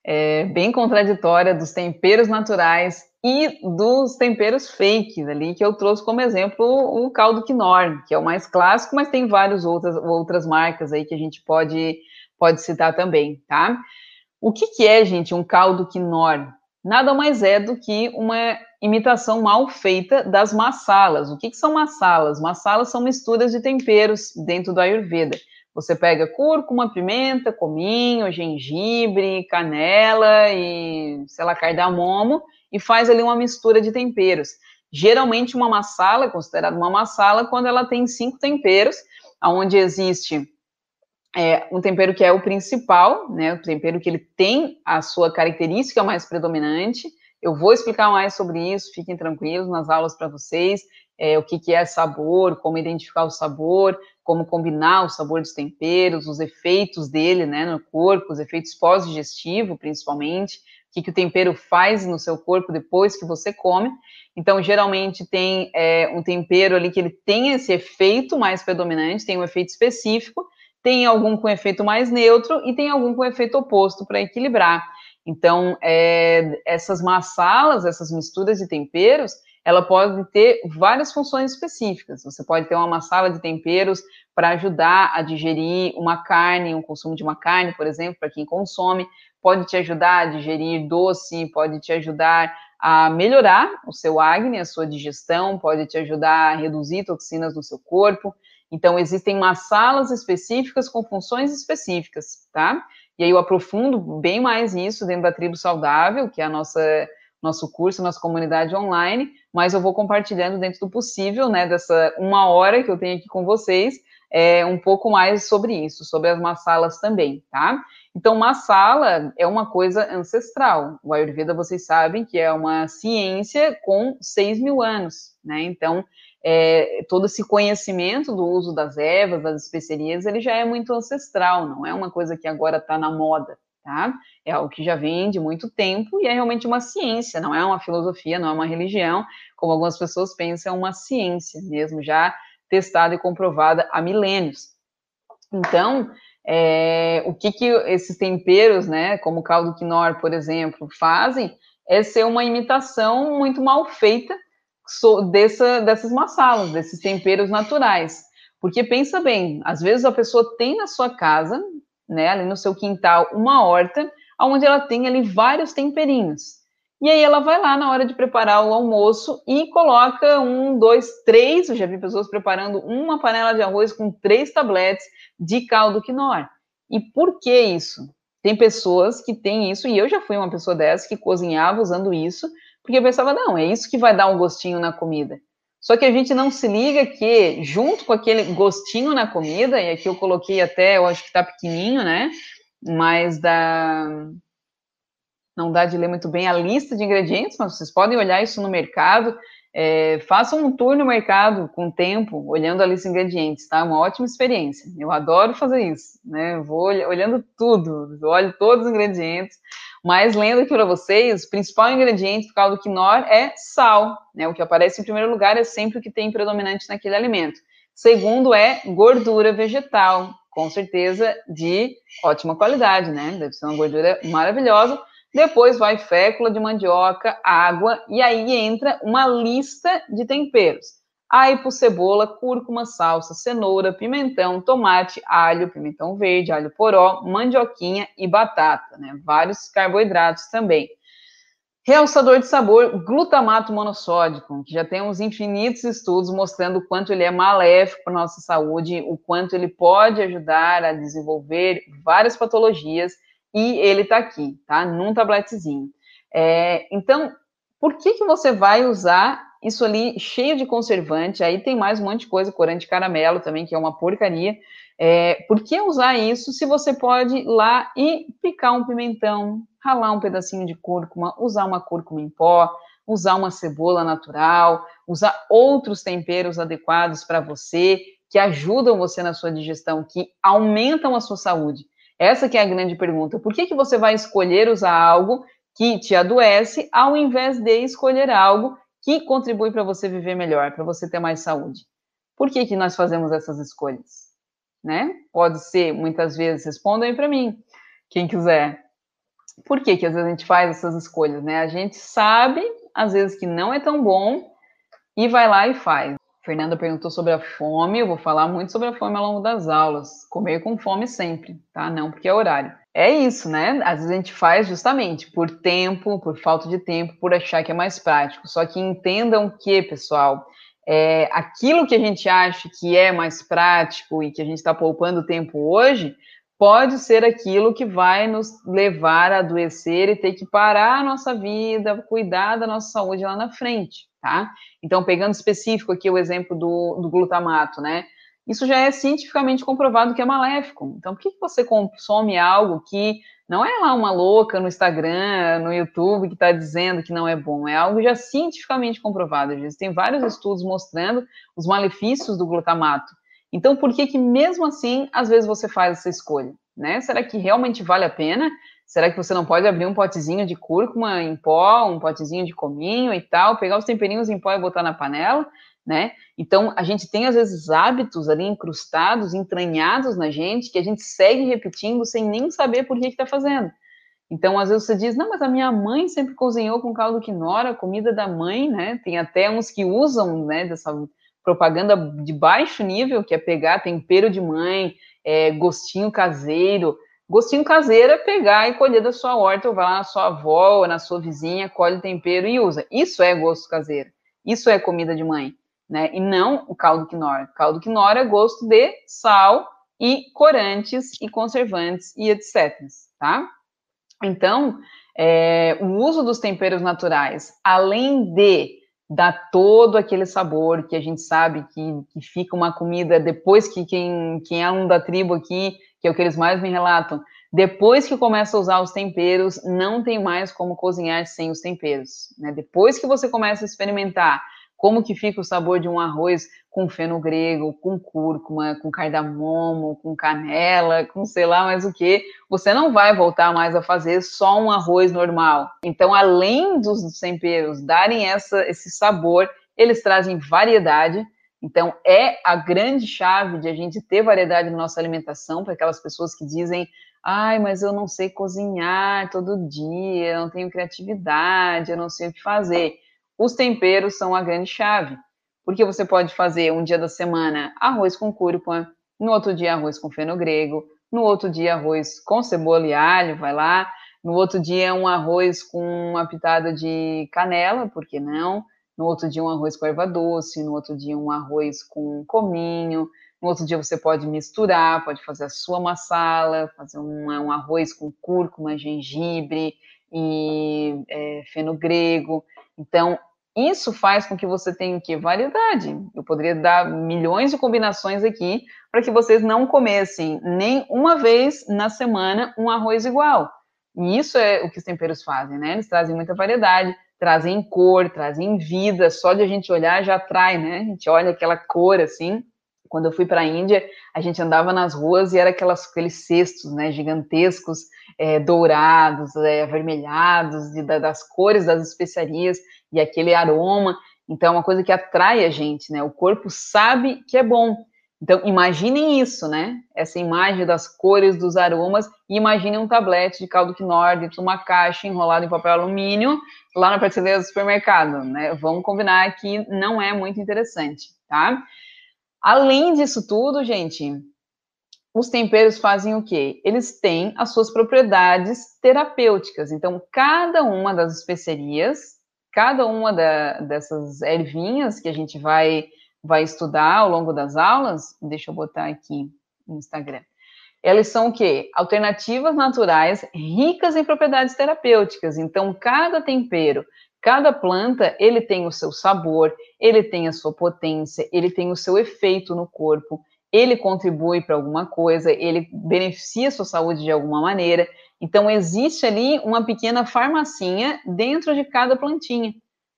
É, bem contraditória dos temperos naturais e dos temperos fakes ali, que eu trouxe como exemplo o caldo Knorr, que é o mais clássico, mas tem várias outras, outras marcas aí que a gente pode, pode citar também, tá? O que, que é, gente, um caldo Knorr? Nada mais é do que uma imitação mal feita das massalas. O que, que são massalas? Massalas são misturas de temperos dentro do Ayurveda. Você pega cúrcuma, pimenta, cominho, gengibre, canela e, sei lá, cardamomo e faz ali uma mistura de temperos. Geralmente uma massala é considerada uma massala quando ela tem cinco temperos, onde existe é, um tempero que é o principal, né, o tempero que ele tem a sua característica mais predominante, eu vou explicar mais sobre isso, fiquem tranquilos nas aulas para vocês, é, o que, que é sabor, como identificar o sabor, como combinar o sabor dos temperos, os efeitos dele né, no corpo, os efeitos pós-digestivo, principalmente, o que, que o tempero faz no seu corpo depois que você come. Então, geralmente tem é, um tempero ali que ele tem esse efeito mais predominante, tem um efeito específico, tem algum com efeito mais neutro e tem algum com efeito oposto para equilibrar. Então, é, essas massalas, essas misturas de temperos, ela pode ter várias funções específicas. Você pode ter uma massala de temperos para ajudar a digerir uma carne, um consumo de uma carne, por exemplo, para quem consome, pode te ajudar a digerir doce, pode te ajudar a melhorar o seu acne, a sua digestão, pode te ajudar a reduzir toxinas no seu corpo. Então, existem massalas específicas com funções específicas, tá? E aí eu aprofundo bem mais isso dentro da Tribo Saudável, que é a nossa nosso curso, nossa comunidade online, mas eu vou compartilhando dentro do possível, né, dessa uma hora que eu tenho aqui com vocês, é, um pouco mais sobre isso, sobre as massalas também, tá? Então, massala é uma coisa ancestral. O Ayurveda, vocês sabem que é uma ciência com 6 mil anos, né? Então, é, todo esse conhecimento do uso das ervas, das especiarias, ele já é muito ancestral, não é uma coisa que agora está na moda, tá? É algo que já vem de muito tempo e é realmente uma ciência, não é uma filosofia, não é uma religião, como algumas pessoas pensam, é uma ciência mesmo, já testada e comprovada há milênios. Então, é, o que, que esses temperos, né, como o caldo quinor, por exemplo, fazem é ser uma imitação muito mal feita dessa, dessas massalas, desses temperos naturais. Porque pensa bem, às vezes a pessoa tem na sua casa, né, ali no seu quintal, uma horta, onde ela tem ali vários temperinhos. E aí ela vai lá na hora de preparar o almoço e coloca um, dois, três, eu já vi pessoas preparando uma panela de arroz com três tabletes de caldo quinoa. E por que isso? Tem pessoas que têm isso, e eu já fui uma pessoa dessa que cozinhava usando isso, porque eu pensava, não, é isso que vai dar um gostinho na comida. Só que a gente não se liga que, junto com aquele gostinho na comida, e aqui eu coloquei até, eu acho que tá pequenininho, né? Mas da. Não dá de ler muito bem a lista de ingredientes, mas vocês podem olhar isso no mercado. É, façam um tour no mercado com tempo, olhando a lista de ingredientes, tá? Uma ótima experiência. Eu adoro fazer isso, né? Eu vou olhando tudo, olho todos os ingredientes. Mas lendo aqui para vocês, o principal ingrediente do caldo quinor é sal, né? O que aparece em primeiro lugar é sempre o que tem predominante naquele alimento. Segundo é gordura vegetal, com certeza de ótima qualidade, né? Deve ser uma gordura maravilhosa. Depois vai fécula de mandioca, água, e aí entra uma lista de temperos aipo, cebola, cúrcuma, salsa, cenoura, pimentão, tomate, alho, pimentão verde, alho poró, mandioquinha e batata, né? Vários carboidratos também. Realçador de sabor, glutamato monossódico, que já tem uns infinitos estudos mostrando o quanto ele é maléfico para nossa saúde, o quanto ele pode ajudar a desenvolver várias patologias, e ele está aqui, tá? Num tabletezinho. É, então, por que, que você vai usar isso ali cheio de conservante, aí tem mais um monte de coisa, corante caramelo também, que é uma porcaria. É, por que usar isso se você pode ir lá e picar um pimentão, ralar um pedacinho de cúrcuma, usar uma cúrcuma em pó, usar uma cebola natural, usar outros temperos adequados para você, que ajudam você na sua digestão, que aumentam a sua saúde. Essa que é a grande pergunta. Por que, que você vai escolher usar algo que te adoece, ao invés de escolher algo que contribui para você viver melhor, para você ter mais saúde. Por que, que nós fazemos essas escolhas? Né? Pode ser, muitas vezes, respondam aí para mim, quem quiser. Por que, que às vezes a gente faz essas escolhas? Né? A gente sabe, às vezes, que não é tão bom e vai lá e faz. Fernanda perguntou sobre a fome, eu vou falar muito sobre a fome ao longo das aulas. Comer com fome sempre, tá? Não porque é horário é isso, né? Às vezes a gente faz justamente por tempo, por falta de tempo, por achar que é mais prático. Só que entendam que, pessoal, é, aquilo que a gente acha que é mais prático e que a gente está poupando tempo hoje, pode ser aquilo que vai nos levar a adoecer e ter que parar a nossa vida, cuidar da nossa saúde lá na frente, tá? Então, pegando específico aqui o exemplo do, do glutamato, né? Isso já é cientificamente comprovado que é maléfico. Então, por que você consome algo que não é lá uma louca no Instagram, no YouTube, que está dizendo que não é bom? É algo já cientificamente comprovado. Existem vários estudos mostrando os malefícios do glutamato. Então, por que que mesmo assim, às vezes você faz essa escolha? Né? Será que realmente vale a pena? Será que você não pode abrir um potezinho de cúrcuma em pó, um potezinho de cominho e tal, pegar os temperinhos em pó e botar na panela? Né? Então, a gente tem, às vezes, hábitos ali incrustados, entranhados na gente, que a gente segue repetindo sem nem saber por que está fazendo. Então, às vezes você diz, não, mas a minha mãe sempre cozinhou com caldo quinora, comida da mãe, né? Tem até uns que usam, né, dessa propaganda de baixo nível, que é pegar tempero de mãe, é, gostinho caseiro. Gostinho caseiro é pegar e colher da sua horta, ou vai lá na sua avó, ou na sua vizinha, colhe tempero e usa. Isso é gosto caseiro. Isso é comida de mãe, né? E não o caldo quinora. Caldo quinora é gosto de sal e corantes e conservantes e etc, tá? Então, é, o uso dos temperos naturais, além de dar todo aquele sabor que a gente sabe que, que fica uma comida depois que quem, quem é um da tribo aqui, que é o que eles mais me relatam, depois que começa a usar os temperos, não tem mais como cozinhar sem os temperos. Né? Depois que você começa a experimentar como que fica o sabor de um arroz com feno grego, com cúrcuma, com cardamomo, com canela, com sei lá mais o que, você não vai voltar mais a fazer só um arroz normal. Então, além dos temperos darem essa, esse sabor, eles trazem variedade. Então, é a grande chave de a gente ter variedade na nossa alimentação para aquelas pessoas que dizem ai, mas eu não sei cozinhar todo dia, eu não tenho criatividade, eu não sei o que fazer. Os temperos são a grande chave, porque você pode fazer um dia da semana arroz com cúrcuma, no outro dia arroz com fenogrego, no outro dia arroz com cebola e alho, vai lá, no outro dia um arroz com uma pitada de canela, por que não? No outro dia um arroz com erva doce, no outro dia um arroz com cominho, no outro dia você pode misturar, pode fazer a sua massala, fazer um, um arroz com cúrcuma, gengibre e é, fenogrego. Então, isso faz com que você tenha o quê? Variedade. Eu poderia dar milhões de combinações aqui para que vocês não comessem nem uma vez na semana um arroz igual. E isso é o que os temperos fazem, né? Eles trazem muita variedade, trazem cor, trazem vida. Só de a gente olhar já atrai, né? A gente olha aquela cor assim. Quando eu fui para a Índia, a gente andava nas ruas e era aquelas, aqueles cestos, né, gigantescos, é, dourados, é, avermelhados, de, das cores das especiarias e aquele aroma. Então, é uma coisa que atrai a gente, né? O corpo sabe que é bom. Então, imaginem isso, né? Essa imagem das cores, dos aromas, e imaginem um tablete de caldo quinor dentro de uma caixa enrolado em papel alumínio, lá na prateleira do supermercado, né? Vamos combinar que não é muito interessante, tá? Além disso tudo, gente, os temperos fazem o quê? Eles têm as suas propriedades terapêuticas. Então, cada uma das especiarias cada uma da, dessas ervinhas que a gente vai, vai estudar ao longo das aulas, deixa eu botar aqui no Instagram, elas são o quê? Alternativas naturais ricas em propriedades terapêuticas. Então, cada tempero, cada planta, ele tem o seu sabor, ele tem a sua potência, ele tem o seu efeito no corpo, ele contribui para alguma coisa, ele beneficia a sua saúde de alguma maneira. Então, existe ali uma pequena farmacinha dentro de cada plantinha.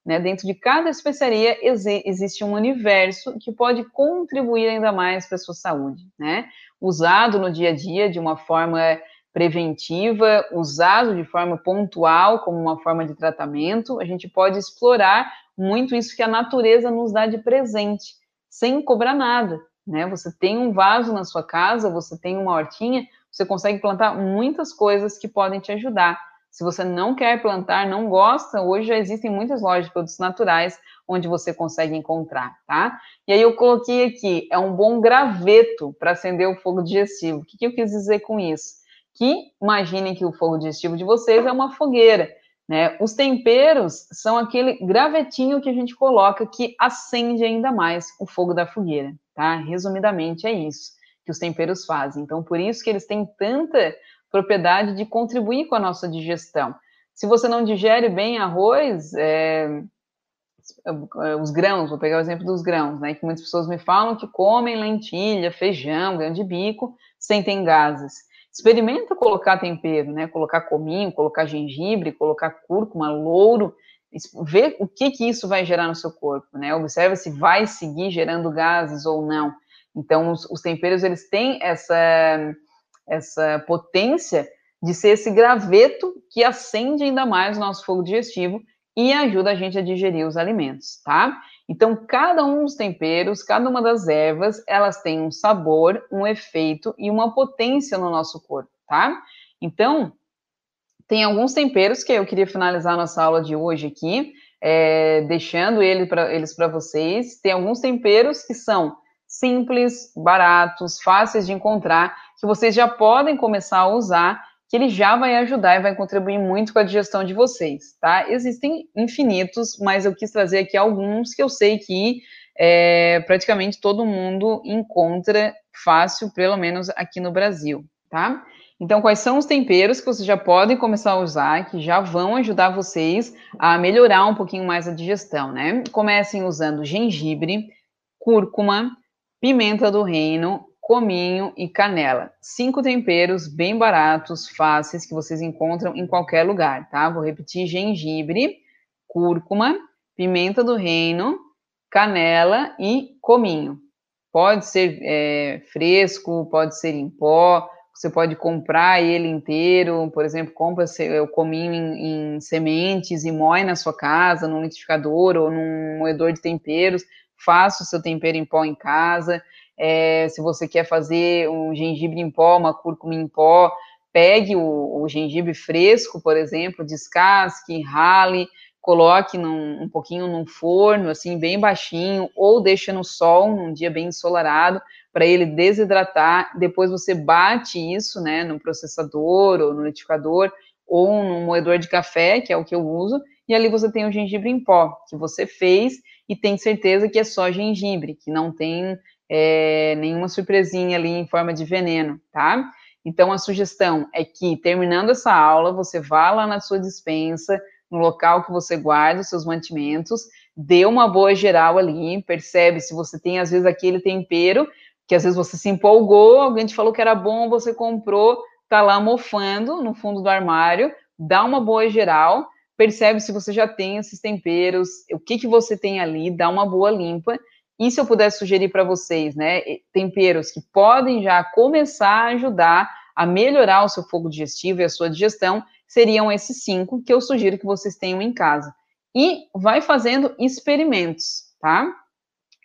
Né? Dentro de cada especiaria existe um universo que pode contribuir ainda mais para a sua saúde. Né? Usado no dia a dia de uma forma preventiva, usado de forma pontual, como uma forma de tratamento, a gente pode explorar muito isso que a natureza nos dá de presente, sem cobrar nada. Né? Você tem um vaso na sua casa, você tem uma hortinha, você consegue plantar muitas coisas que podem te ajudar. Se você não quer plantar, não gosta, hoje já existem muitas lojas de produtos naturais onde você consegue encontrar, tá? E aí eu coloquei aqui, é um bom graveto para acender o fogo digestivo. O que, que eu quis dizer com isso? Que imaginem que o fogo digestivo de vocês é uma fogueira, né? Os temperos são aquele gravetinho que a gente coloca que acende ainda mais o fogo da fogueira, tá? Resumidamente é isso que os temperos fazem. Então, por isso que eles têm tanta propriedade de contribuir com a nossa digestão. Se você não digere bem arroz, é, os grãos, vou pegar o exemplo dos grãos, né? Que muitas pessoas me falam que comem lentilha, feijão, grão de bico, sentem gases. Experimenta colocar tempero, né? Colocar cominho, colocar gengibre, colocar cúrcuma, louro, ver o que que isso vai gerar no seu corpo, né? Observa se vai seguir gerando gases ou não. Então, os, os temperos, eles têm essa, essa potência de ser esse graveto que acende ainda mais o nosso fogo digestivo e ajuda a gente a digerir os alimentos, tá? Então, cada um dos temperos, cada uma das ervas, elas têm um sabor, um efeito e uma potência no nosso corpo, tá? Então, tem alguns temperos que eu queria finalizar nossa aula de hoje aqui, é, deixando ele pra, eles para vocês. Tem alguns temperos que são simples, baratos, fáceis de encontrar, que vocês já podem começar a usar, que ele já vai ajudar e vai contribuir muito com a digestão de vocês, tá? Existem infinitos, mas eu quis trazer aqui alguns que eu sei que é, praticamente todo mundo encontra fácil, pelo menos aqui no Brasil, tá? Então, quais são os temperos que vocês já podem começar a usar, que já vão ajudar vocês a melhorar um pouquinho mais a digestão, né? Comecem usando gengibre, cúrcuma, pimenta do reino, cominho e canela. Cinco temperos bem baratos, fáceis, que vocês encontram em qualquer lugar, tá? Vou repetir: gengibre, cúrcuma, pimenta do reino, canela e cominho. Pode ser é, fresco, pode ser em pó, você pode comprar ele inteiro, por exemplo, compra o cominho em, em, sementes e moe na sua casa, num liquidificador ou num moedor de temperos, faça o seu tempero em pó em casa. É, se você quer fazer um gengibre em pó, uma cúrcuma em pó, pegue o, o gengibre fresco, por exemplo, descasque, rale, coloque num, um pouquinho num forno, assim, bem baixinho, ou deixa no sol, num dia bem ensolarado, para ele desidratar. Depois você bate isso, né, no processador ou no liquidificador ou no moedor de café, que é o que eu uso, e ali você tem o gengibre em pó que você fez e tem certeza que é só gengibre, que não tem é, nenhuma surpresinha ali em forma de veneno, tá? Então a sugestão é que terminando essa aula você vá lá na sua dispensa, no local que você guarda os seus mantimentos, dê uma boa geral ali, percebe se você tem às vezes aquele tempero que às vezes você se empolgou, alguém te falou que era bom, você comprou, tá lá mofando no fundo do armário, dá uma boa geral, percebe se você já tem esses temperos, o que que você tem ali, dá uma boa limpa. E se eu pudesse sugerir para vocês, né, temperos que podem já começar a ajudar a melhorar o seu fogo digestivo e a sua digestão, seriam esses cinco que eu sugiro que vocês tenham em casa. E vai fazendo experimentos, tá?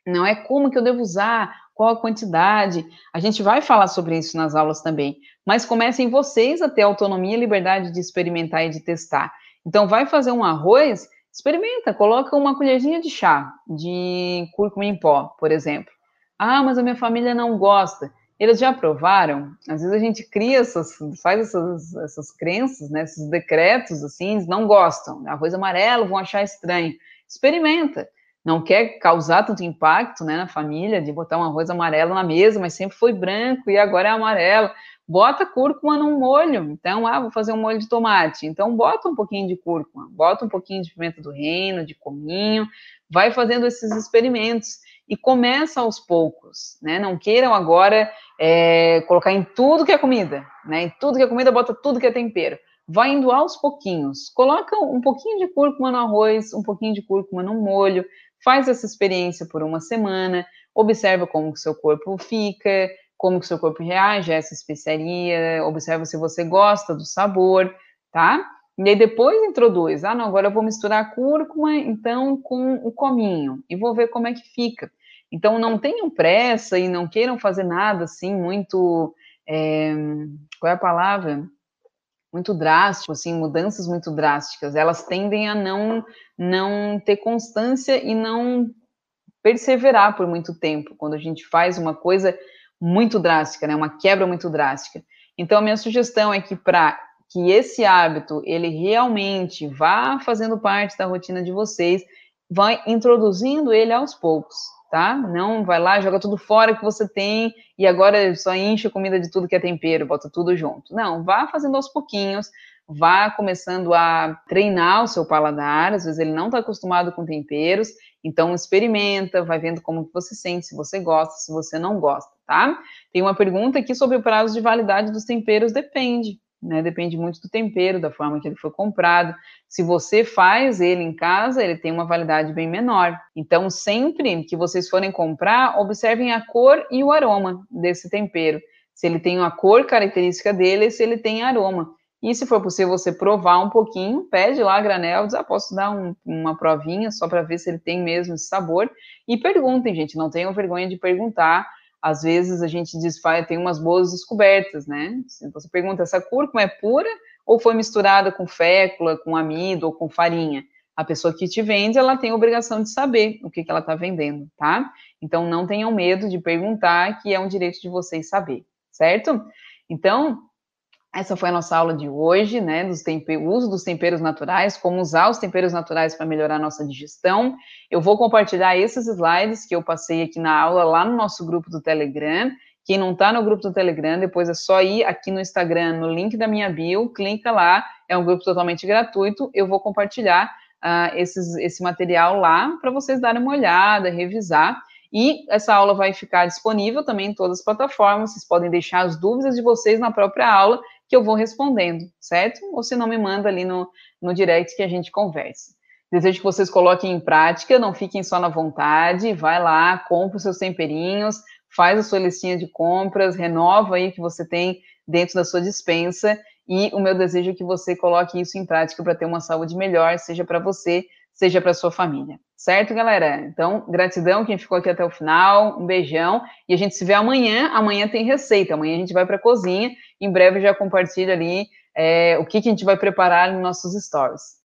Não é como que eu devo usar, qual a quantidade. A gente vai falar sobre isso nas aulas também. Mas comecem vocês a ter autonomia e liberdade de experimentar e de testar. Então, vai fazer um arroz, experimenta, coloca uma colherzinha de chá de cúrcuma em pó, por exemplo. Ah, mas a minha família não gosta. Eles já provaram? Às vezes a gente cria essas, faz essas, essas crenças, né, esses decretos assim, eles não gostam. Arroz amarelo vão achar estranho. Experimenta não quer causar tanto impacto né, na família, de botar um arroz amarelo na mesa, mas sempre foi branco e agora é amarelo. Bota cúrcuma num molho. Então, ah, vou fazer um molho de tomate. Então, bota um pouquinho de cúrcuma, bota um pouquinho de pimenta do reino, de cominho, vai fazendo esses experimentos e começa aos poucos, né? Não queiram agora é, colocar em tudo que é comida, né? Em tudo que é comida, bota tudo que é tempero. Vai indo aos pouquinhos. Coloca um pouquinho de cúrcuma no arroz, um pouquinho de cúrcuma no molho, faz essa experiência por uma semana, observa como que seu corpo fica, como que seu corpo reage a essa especiaria, observa se você gosta do sabor, tá? E aí depois introduz, ah, não, agora eu vou misturar a cúrcuma, então, com o cominho, e vou ver como é que fica. Então, não tenham pressa e não queiram fazer nada, assim, muito, é, qual é a palavra? muito drástico, assim, mudanças muito drásticas, elas tendem a não, não ter constância e não perseverar por muito tempo, quando a gente faz uma coisa muito drástica, né, uma quebra muito drástica. Então, a minha sugestão é que para que esse hábito, ele realmente vá fazendo parte da rotina de vocês, vai introduzindo ele aos poucos, tá? Não vai lá, joga tudo fora que você tem e agora só enche a comida de tudo que é tempero, bota tudo junto. Não, vá fazendo aos pouquinhos, vá começando a treinar o seu paladar, às vezes ele não está acostumado com temperos, então experimenta, vai vendo como que você sente, se você gosta, se você não gosta, tá? Tem uma pergunta aqui sobre o prazo de validade dos temperos, depende né? Depende muito do tempero, da forma que ele foi comprado. Se você faz ele em casa, ele tem uma validade bem menor. Então, sempre que vocês forem comprar, observem a cor e o aroma desse tempero. Se ele tem a cor característica dele, se ele tem aroma. E se for possível você provar um pouquinho, pede lá a granel, diz, ah, posso dar um, uma provinha só para ver se ele tem mesmo esse sabor. E perguntem, gente, não tenham vergonha de perguntar às vezes a gente diz, tem umas boas descobertas, né? Se você pergunta, essa cúrcuma é pura ou foi misturada com fécula, com amido ou com farinha. A pessoa que te vende, ela tem a obrigação de saber o que, que ela está vendendo, tá? Então, não tenham medo de perguntar, que é um direito de vocês saber, certo? Então, essa foi a nossa aula de hoje, né, dos uso dos temperos naturais, como usar os temperos naturais para melhorar a nossa digestão. Eu vou compartilhar esses slides que eu passei aqui na aula lá no nosso grupo do Telegram. Quem não está no grupo do Telegram, depois é só ir aqui no Instagram, no link da minha bio, clica lá, é um grupo totalmente gratuito. Eu vou compartilhar uh, esses, esse material lá para vocês darem uma olhada, revisar. E essa aula vai ficar disponível também em todas as plataformas. Vocês podem deixar as dúvidas de vocês na própria aula que eu vou respondendo, certo? Ou se não, me manda ali no, no direct que a gente conversa. Desejo que vocês coloquem em prática, não fiquem só na vontade, vai lá, compra os seus temperinhos, faz a sua listinha de compras, renova aí o que você tem dentro da sua dispensa, e o meu desejo é que você coloque isso em prática para ter uma saúde melhor, seja para você, seja para sua família. Certo, galera? Então, gratidão quem ficou aqui até o final, um beijão, e a gente se vê amanhã. Amanhã tem receita, amanhã a gente vai para a cozinha, em breve já compartilho ali é, o que, que a gente vai preparar nos nossos stories.